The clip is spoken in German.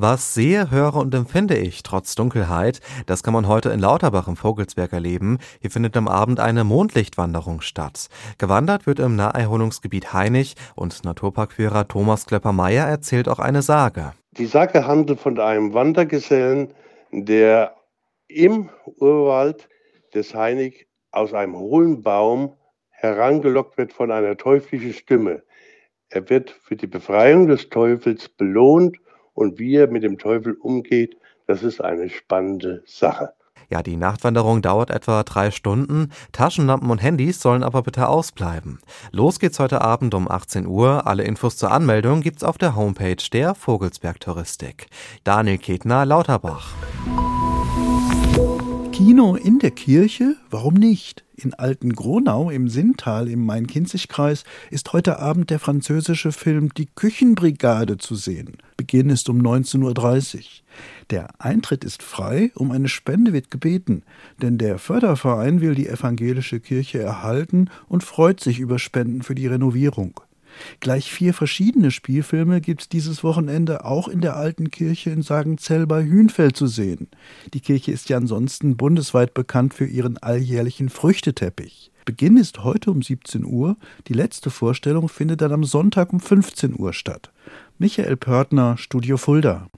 Was sehe, höre und empfinde ich trotz Dunkelheit, das kann man heute in Lauterbach im Vogelsberg erleben. Hier findet am Abend eine Mondlichtwanderung statt. Gewandert wird im Naherholungsgebiet Heinig und Naturparkführer Thomas Klepper-Meyer erzählt auch eine Sage. Die Sage handelt von einem Wandergesellen, der im Urwald des Heinig aus einem hohlen Baum herangelockt wird von einer teuflischen Stimme. Er wird für die Befreiung des Teufels belohnt und wie er mit dem Teufel umgeht, das ist eine spannende Sache. Ja, die Nachtwanderung dauert etwa drei Stunden. Taschenlampen und Handys sollen aber bitte ausbleiben. Los geht's heute Abend um 18 Uhr. Alle Infos zur Anmeldung gibt's auf der Homepage der Vogelsberg Touristik. Daniel Ketner, Lauterbach. Kino in der Kirche? Warum nicht? In Alten-Gronau im Sinntal im Main-Kinzig-Kreis ist heute Abend der französische Film Die Küchenbrigade zu sehen. Beginn ist um 19.30 Uhr. Der Eintritt ist frei, um eine Spende wird gebeten, denn der Förderverein will die evangelische Kirche erhalten und freut sich über Spenden für die Renovierung. Gleich vier verschiedene Spielfilme gibt es dieses Wochenende auch in der alten Kirche in Sagenzell bei Hünfeld zu sehen. Die Kirche ist ja ansonsten bundesweit bekannt für ihren alljährlichen Früchteteppich. Beginn ist heute um 17 Uhr, die letzte Vorstellung findet dann am Sonntag um 15 Uhr statt. Michael Pörtner, Studio Fulda.